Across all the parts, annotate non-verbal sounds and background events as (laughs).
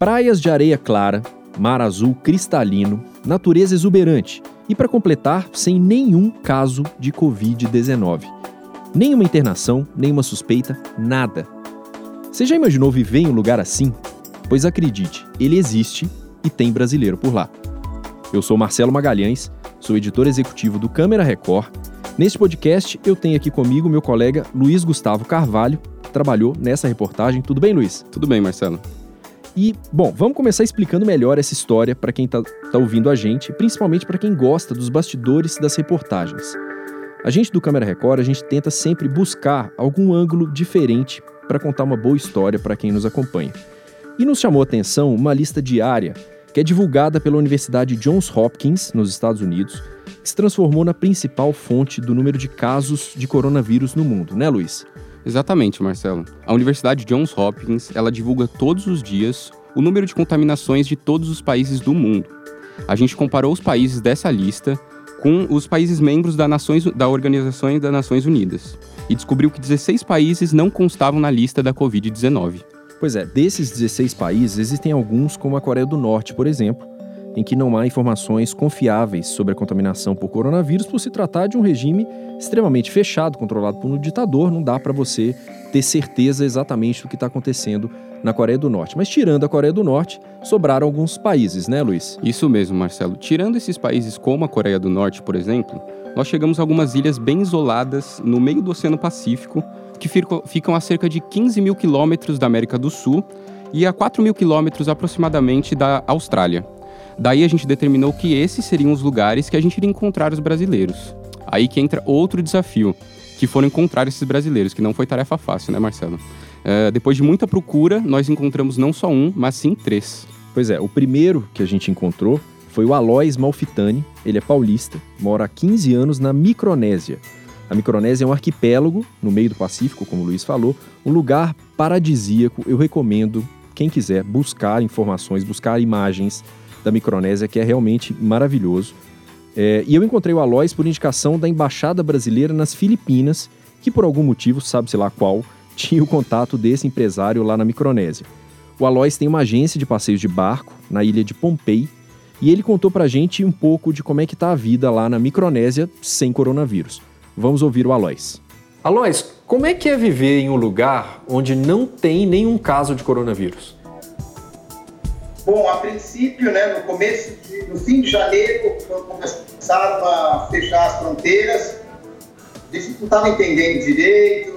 Praias de areia clara, mar azul cristalino, natureza exuberante e, para completar, sem nenhum caso de Covid-19. Nenhuma internação, nenhuma suspeita, nada. Você já imaginou viver em um lugar assim? Pois acredite, ele existe e tem brasileiro por lá. Eu sou Marcelo Magalhães, sou editor executivo do Câmera Record. Neste podcast, eu tenho aqui comigo meu colega Luiz Gustavo Carvalho, que trabalhou nessa reportagem. Tudo bem, Luiz? Tudo bem, Marcelo. E, bom, vamos começar explicando melhor essa história para quem está tá ouvindo a gente, principalmente para quem gosta dos bastidores das reportagens. A gente do Câmera Record, a gente tenta sempre buscar algum ângulo diferente para contar uma boa história para quem nos acompanha. E nos chamou a atenção uma lista diária que é divulgada pela Universidade Johns Hopkins, nos Estados Unidos, que se transformou na principal fonte do número de casos de coronavírus no mundo, né, Luiz? Exatamente, Marcelo. A Universidade Johns Hopkins, ela divulga todos os dias o número de contaminações de todos os países do mundo. A gente comparou os países dessa lista com os países membros da, Nações, da Organização das Nações Unidas e descobriu que 16 países não constavam na lista da Covid-19. Pois é, desses 16 países, existem alguns, como a Coreia do Norte, por exemplo, em que não há informações confiáveis sobre a contaminação por coronavírus por se tratar de um regime extremamente fechado, controlado por um ditador, não dá para você ter certeza exatamente do que está acontecendo na Coreia do Norte. Mas tirando a Coreia do Norte, sobraram alguns países, né, Luiz? Isso mesmo, Marcelo. Tirando esses países como a Coreia do Norte, por exemplo, nós chegamos a algumas ilhas bem isoladas no meio do Oceano Pacífico, que ficam a cerca de 15 mil quilômetros da América do Sul e a 4 mil quilômetros aproximadamente da Austrália. Daí a gente determinou que esses seriam os lugares que a gente iria encontrar os brasileiros. Aí que entra outro desafio, que foram encontrar esses brasileiros, que não foi tarefa fácil, né, Marcelo? Uh, depois de muita procura, nós encontramos não só um, mas sim três. Pois é, o primeiro que a gente encontrou foi o Alois Malfitani. Ele é paulista, mora há 15 anos na Micronésia. A Micronésia é um arquipélago no meio do Pacífico, como o Luiz falou, um lugar paradisíaco. Eu recomendo quem quiser buscar informações, buscar imagens, da Micronésia, que é realmente maravilhoso. É, e eu encontrei o Alois por indicação da Embaixada Brasileira nas Filipinas, que por algum motivo, sabe-se lá qual, (laughs) tinha o contato desse empresário lá na Micronésia. O Alois tem uma agência de passeios de barco na ilha de Pompei, e ele contou pra gente um pouco de como é que tá a vida lá na Micronésia sem coronavírus. Vamos ouvir o Alois. Alois, como é que é viver em um lugar onde não tem nenhum caso de coronavírus? Bom, a princípio, né, no começo, de, no fim de janeiro, começaram a fechar as fronteiras, a gente não estava entendendo direito,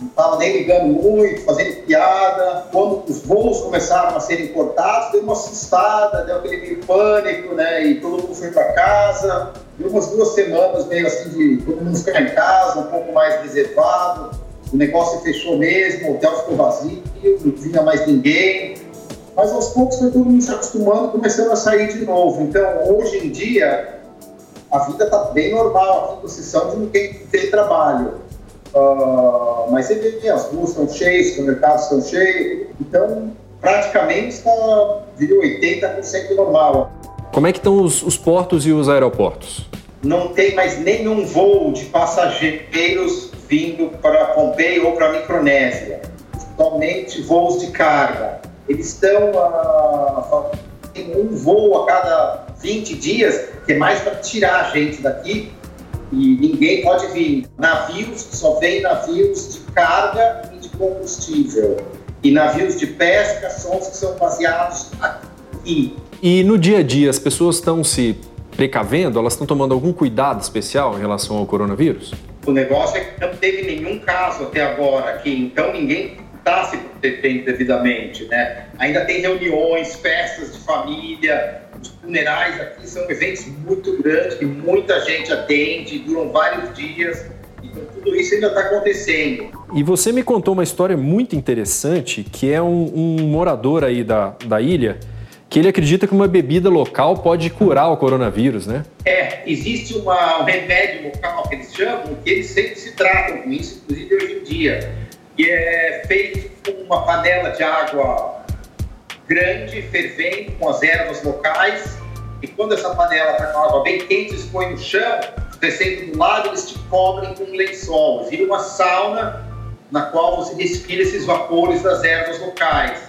não estava nem ligando muito, fazendo piada. Quando os voos começaram a serem cortados, deu uma assustada, deu aquele meio pânico, né? E todo mundo foi para casa. Deu umas duas semanas meio assim de todo mundo ficar em casa, um pouco mais reservado. O negócio fechou mesmo, o hotel ficou vazio, não vinha mais ninguém mas aos poucos foi todo mundo se acostumando, começando a sair de novo. Então, hoje em dia, a vida está bem normal aqui, com exceção de ninguém tem trabalho. Uh, mas você vê que as ruas estão cheias, os mercados estão cheios, então praticamente está, diria, 80% normal. Como é que estão os, os portos e os aeroportos? Não tem mais nenhum voo de passageiros vindo para Pompeii ou para a Micronésia. Somente voos de carga. Eles estão a, um voo a cada 20 dias, que é mais para tirar a gente daqui e ninguém pode vir. Navios, só vem navios de carga e de combustível. E navios de pesca são os que são baseados aqui. E no dia a dia, as pessoas estão se precavendo? Elas estão tomando algum cuidado especial em relação ao coronavírus? O negócio é que não teve nenhum caso até agora aqui, então ninguém está se protegendo devidamente, né? Ainda tem reuniões, festas de família, os funerais aqui são eventos muito grandes que muita gente atende, duram vários dias. Então tudo isso ainda está acontecendo. E você me contou uma história muito interessante, que é um, um morador aí da, da ilha que ele acredita que uma bebida local pode curar o coronavírus, né? É, existe uma, um remédio local que eles chamam, que eles sempre se tratam com isso, inclusive hoje em dia que é feito uma panela de água grande, fervendo, com as ervas locais. E quando essa panela está com a água bem quente, eles põem no chão, descendo do lado, eles te cobrem com lençol. Vira uma sauna na qual você respira esses vapores das ervas locais.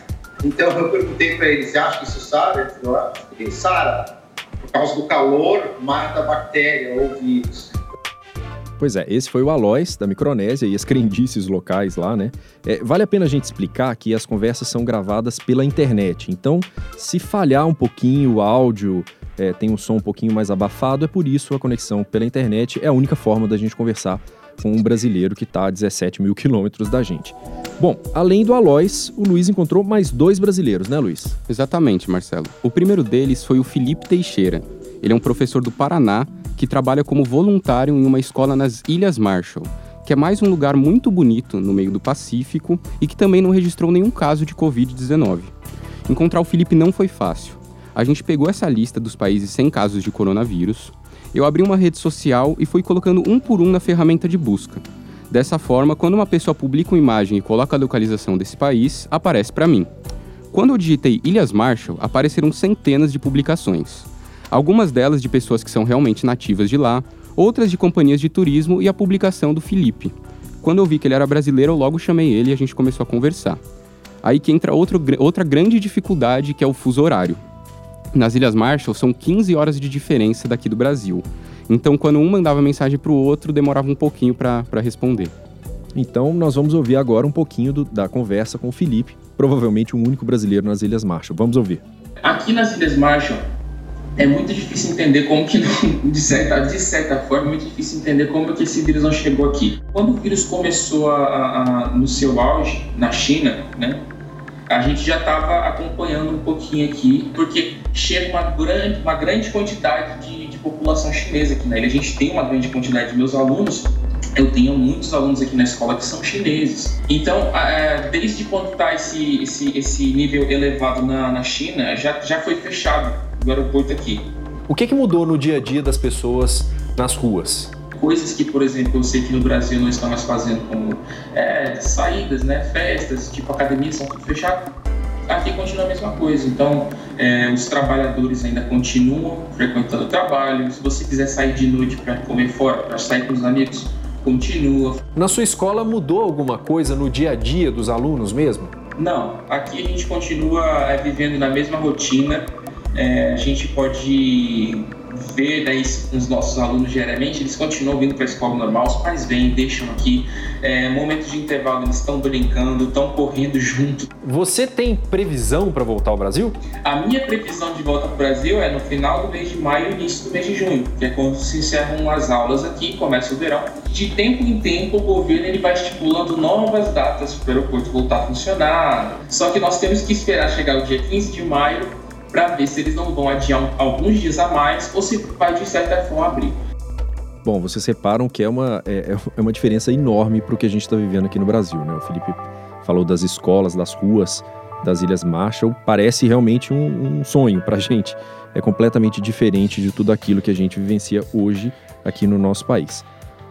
Então eu perguntei para ele, você acha que isso sara? Ele falou, ah, sara. Por causa do calor, mata a bactéria ou vírus. Pois é, esse foi o Alois, da Micronésia, e as crendices locais lá, né? É, vale a pena a gente explicar que as conversas são gravadas pela internet, então se falhar um pouquinho o áudio, é, tem um som um pouquinho mais abafado, é por isso a conexão pela internet é a única forma da gente conversar com um brasileiro que está a 17 mil quilômetros da gente. Bom, além do Alois, o Luiz encontrou mais dois brasileiros, né, Luiz? Exatamente, Marcelo. O primeiro deles foi o Felipe Teixeira. Ele é um professor do Paraná que trabalha como voluntário em uma escola nas Ilhas Marshall, que é mais um lugar muito bonito no meio do Pacífico e que também não registrou nenhum caso de Covid-19. Encontrar o Felipe não foi fácil. A gente pegou essa lista dos países sem casos de coronavírus, eu abri uma rede social e fui colocando um por um na ferramenta de busca. Dessa forma, quando uma pessoa publica uma imagem e coloca a localização desse país, aparece para mim. Quando eu digitei Ilhas Marshall, apareceram centenas de publicações. Algumas delas de pessoas que são realmente nativas de lá, outras de companhias de turismo e a publicação do Felipe. Quando eu vi que ele era brasileiro, eu logo chamei ele e a gente começou a conversar. Aí que entra outro, outra grande dificuldade, que é o fuso horário. Nas Ilhas Marshall são 15 horas de diferença daqui do Brasil. Então, quando um mandava mensagem para o outro, demorava um pouquinho para responder. Então, nós vamos ouvir agora um pouquinho do, da conversa com o Felipe, provavelmente o um único brasileiro nas Ilhas Marshall. Vamos ouvir. Aqui nas Ilhas Marshall, é muito difícil entender como que, (laughs) de certa, de certa forma, é muito difícil entender como que esse vírus não chegou aqui. Quando o vírus começou a, a, no seu auge, na China, né, a gente já estava acompanhando um pouquinho aqui, porque chega uma grande, uma grande quantidade de, de população chinesa aqui na ilha. A gente tem uma grande quantidade de meus alunos, eu tenho muitos alunos aqui na escola que são chineses. Então, é, desde quando está esse, esse, esse nível elevado na, na China, já, já foi fechado o aeroporto aqui. O que, que mudou no dia a dia das pessoas nas ruas? coisas que, por exemplo, eu sei que no Brasil não estamos fazendo, como é, saídas, né, festas, tipo academia, são tudo fechado. Aqui continua a mesma coisa. Então, é, os trabalhadores ainda continuam frequentando o trabalho. Se você quiser sair de noite para comer fora, para sair com os amigos, continua. Na sua escola mudou alguma coisa no dia a dia dos alunos mesmo? Não, aqui a gente continua é, vivendo na mesma rotina. É, a gente pode ver né, os nossos alunos diariamente, eles continuam vindo para a escola normal, os pais vêm, deixam aqui. É, momentos de intervalo, eles estão brincando, estão correndo junto. Você tem previsão para voltar ao Brasil? A minha previsão de volta para o Brasil é no final do mês de maio e início do mês de junho, que é quando se encerram as aulas aqui, começa o verão. De tempo em tempo, o governo ele vai estipulando novas datas para o aeroporto voltar a funcionar. Só que nós temos que esperar chegar o dia 15 de maio para ver se eles não vão adiar alguns dias a mais ou se vai de certa forma abrir. Bom, vocês separam que é uma, é, é uma diferença enorme para o que a gente está vivendo aqui no Brasil, né? O Felipe falou das escolas, das ruas, das Ilhas Marshall, parece realmente um, um sonho para a gente. É completamente diferente de tudo aquilo que a gente vivencia hoje aqui no nosso país.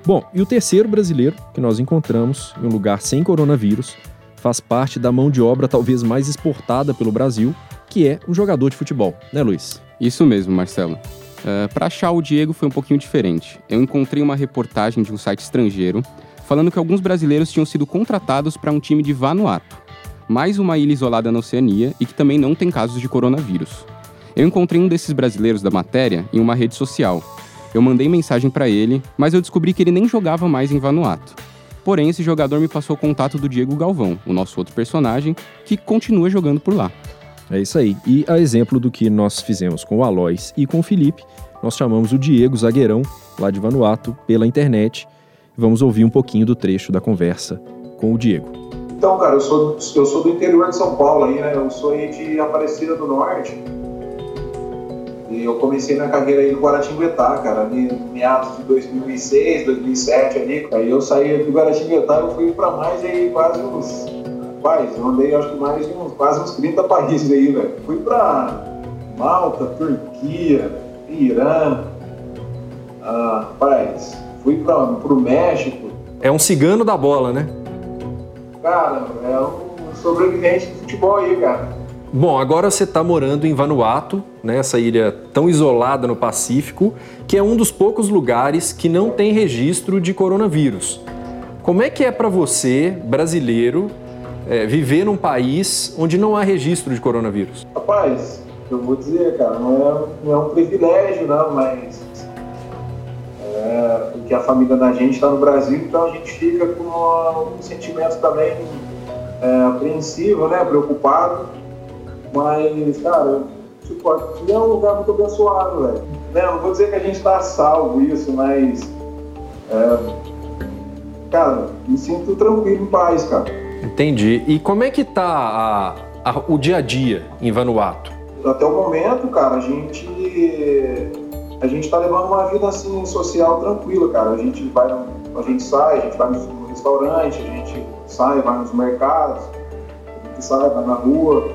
Bom, e o terceiro brasileiro que nós encontramos em um lugar sem coronavírus faz parte da mão de obra talvez mais exportada pelo Brasil que é um jogador de futebol, né, Luiz? Isso mesmo, Marcelo. Uh, eh, para achar o Diego foi um pouquinho diferente. Eu encontrei uma reportagem de um site estrangeiro falando que alguns brasileiros tinham sido contratados para um time de Vanuatu, mais uma ilha isolada na Oceania e que também não tem casos de coronavírus. Eu encontrei um desses brasileiros da matéria em uma rede social. Eu mandei mensagem para ele, mas eu descobri que ele nem jogava mais em Vanuatu. Porém, esse jogador me passou o contato do Diego Galvão, o nosso outro personagem, que continua jogando por lá. É isso aí. E a exemplo do que nós fizemos com o Alois e com o Felipe, nós chamamos o Diego Zagueirão, lá de Vanuatu, pela internet. Vamos ouvir um pouquinho do trecho da conversa com o Diego. Então, cara, eu sou, eu sou do interior de São Paulo aí, né? Eu sou aí de Aparecida do Norte. E eu comecei minha carreira aí no Guaratinguetá, cara, ali meados de 2006, 2007 ali. Aí eu saí do Guaratinguetá e fui para mais aí quase uns Rapaz, eu andei acho que mais de uns, quase uns 30 países aí, velho. Fui pra Malta, Turquia, Irã, ah, rapaz, fui pra, pro México. É um cigano da bola, né? Cara, é um sobrevivente de futebol aí, cara. Bom, agora você está morando em Vanuatu, né, essa ilha tão isolada no Pacífico, que é um dos poucos lugares que não tem registro de coronavírus. Como é que é para você, brasileiro, é, viver num país onde não há registro de coronavírus? Rapaz, eu vou dizer, cara, não é, não é um privilégio, não, mas é, porque a família da gente está no Brasil, então a gente fica com um sentimento também é, apreensivo, né, preocupado, mas, cara, tipo, aqui é um lugar muito abençoado, velho. Né? Não vou dizer que a gente está salvo isso, mas, é, cara, me sinto tranquilo, em paz, cara. Entendi. E como é que tá a, a, o dia a dia em Vanuatu? Até o momento, cara, a gente a gente está levando uma vida assim social tranquila, cara. A gente vai, a gente sai, a gente vai no restaurante, a gente sai, vai nos mercados, a gente sai, vai na rua,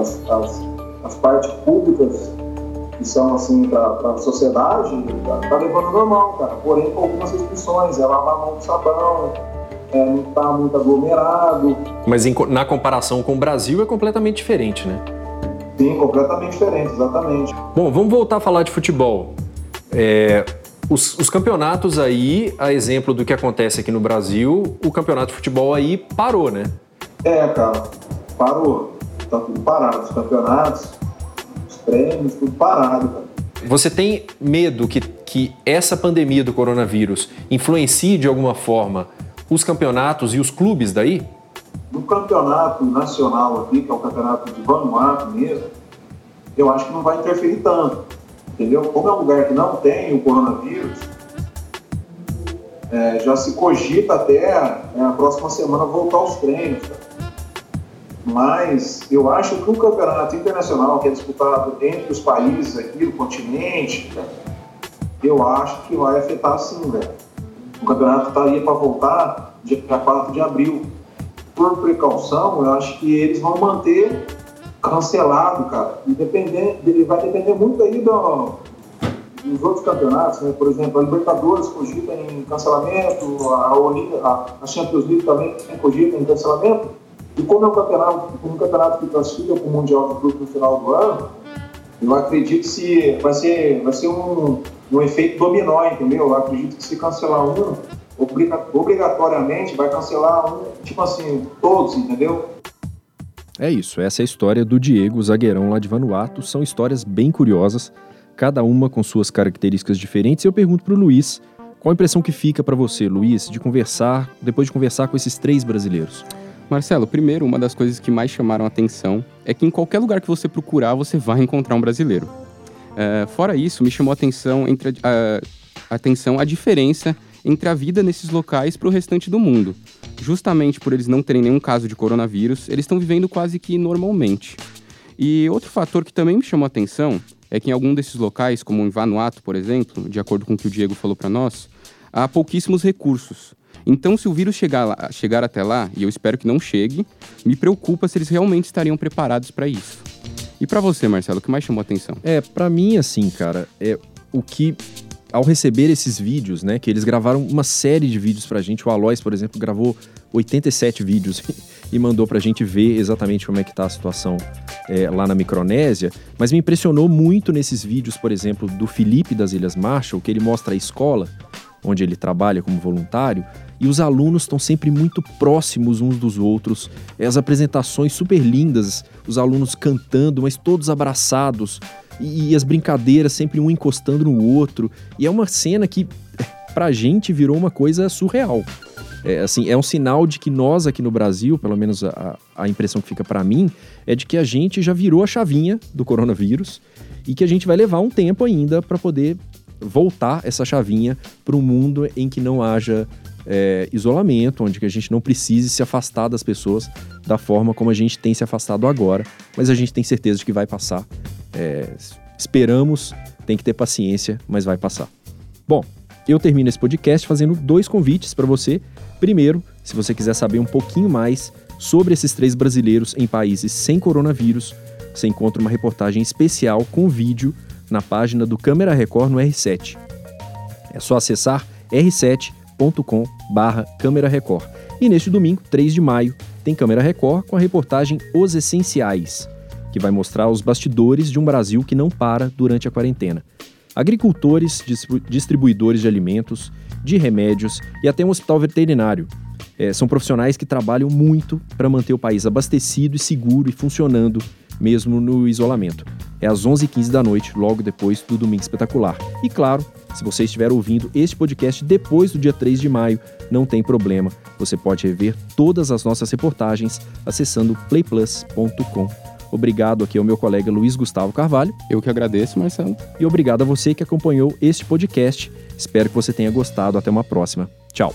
as, as, as partes públicas que são assim para a sociedade, tá, tá, levando normal, cara. Porém com algumas restrições, é lavar a mão com sabão, é, não tá muito aglomerado. Mas em, na comparação com o Brasil é completamente diferente, né? Sim, completamente diferente, exatamente. Bom, vamos voltar a falar de futebol. É, os, os, campeonatos aí, a exemplo do que acontece aqui no Brasil, o campeonato de futebol aí parou, né? É, cara, parou. Tá tudo parado. Os campeonatos, os treinos, tudo parado, cara. Você tem medo que, que essa pandemia do coronavírus influencie de alguma forma os campeonatos e os clubes daí? No campeonato nacional aqui, que é o campeonato de Vanuatu mesmo, eu acho que não vai interferir tanto, entendeu? Como é um lugar que não tem o coronavírus, é, já se cogita até é, a próxima semana voltar aos treinos. Mas eu acho que o campeonato internacional, que é disputado entre os países aqui do continente, eu acho que vai afetar sim, velho. O campeonato estaria para voltar dia 4 de abril por precaução, eu acho que eles vão manter cancelado, cara. E ele vai depender muito aí do, dos outros campeonatos, né? Por exemplo, a Libertadores cogita em cancelamento, a, a, a Champions League também cogita em cancelamento. E como é um campeonato, um campeonato que classifica para o Mundial de Clube no final do ano, eu acredito que vai ser, vai ser um, um efeito dominó, entendeu? Eu acredito que se cancelar um, obrigatoriamente vai cancelar um, tipo assim, todos, entendeu? É isso, essa é a história do Diego, zagueirão lá de Vanuatu. São histórias bem curiosas, cada uma com suas características diferentes. E eu pergunto para o Luiz, qual a impressão que fica para você, Luiz, de conversar, depois de conversar com esses três brasileiros? Marcelo, primeiro, uma das coisas que mais chamaram a atenção é que em qualquer lugar que você procurar, você vai encontrar um brasileiro. Uh, fora isso, me chamou a atenção, entre a, a atenção a diferença entre a vida nesses locais para o restante do mundo. Justamente por eles não terem nenhum caso de coronavírus, eles estão vivendo quase que normalmente. E outro fator que também me chamou a atenção é que em algum desses locais, como em Vanuatu, por exemplo, de acordo com o que o Diego falou para nós, há pouquíssimos recursos. Então, se o vírus chegar, lá, chegar até lá, e eu espero que não chegue, me preocupa se eles realmente estariam preparados para isso. E para você, Marcelo, o que mais chamou a atenção? É, para mim, assim, cara, é o que ao receber esses vídeos, né, que eles gravaram uma série de vídeos pra gente, o Alois, por exemplo, gravou 87 vídeos (laughs) e mandou pra gente ver exatamente como é que tá a situação é, lá na Micronésia, mas me impressionou muito nesses vídeos, por exemplo, do Felipe das Ilhas Marshall, que ele mostra a escola onde ele trabalha como voluntário, e os alunos estão sempre muito próximos uns dos outros. As apresentações super lindas, os alunos cantando, mas todos abraçados, e, e as brincadeiras sempre um encostando no outro. E é uma cena que, pra gente, virou uma coisa surreal. É, assim, é um sinal de que nós aqui no Brasil, pelo menos a, a impressão que fica para mim, é de que a gente já virou a chavinha do coronavírus e que a gente vai levar um tempo ainda para poder voltar essa chavinha para um mundo em que não haja é, isolamento, onde que a gente não precise se afastar das pessoas da forma como a gente tem se afastado agora, mas a gente tem certeza de que vai passar é, esperamos, tem que ter paciência, mas vai passar. Bom, eu termino esse podcast fazendo dois convites para você. Primeiro, se você quiser saber um pouquinho mais sobre esses três brasileiros em países sem coronavírus, você encontra uma reportagem especial com vídeo na página do Câmera Record no R7. É só acessar r7.com/câmera Record. E neste domingo, 3 de maio, tem Câmera Record com a reportagem Os Essenciais que vai mostrar os bastidores de um Brasil que não para durante a quarentena. Agricultores, distribuidores de alimentos, de remédios e até um hospital veterinário. É, são profissionais que trabalham muito para manter o país abastecido e seguro e funcionando mesmo no isolamento. É às 11h15 da noite, logo depois do Domingo Espetacular. E claro, se você estiver ouvindo este podcast depois do dia 3 de maio, não tem problema. Você pode rever todas as nossas reportagens acessando playplus.com. Obrigado aqui ao meu colega Luiz Gustavo Carvalho. Eu que agradeço, Marcelo. E obrigado a você que acompanhou este podcast. Espero que você tenha gostado. Até uma próxima. Tchau.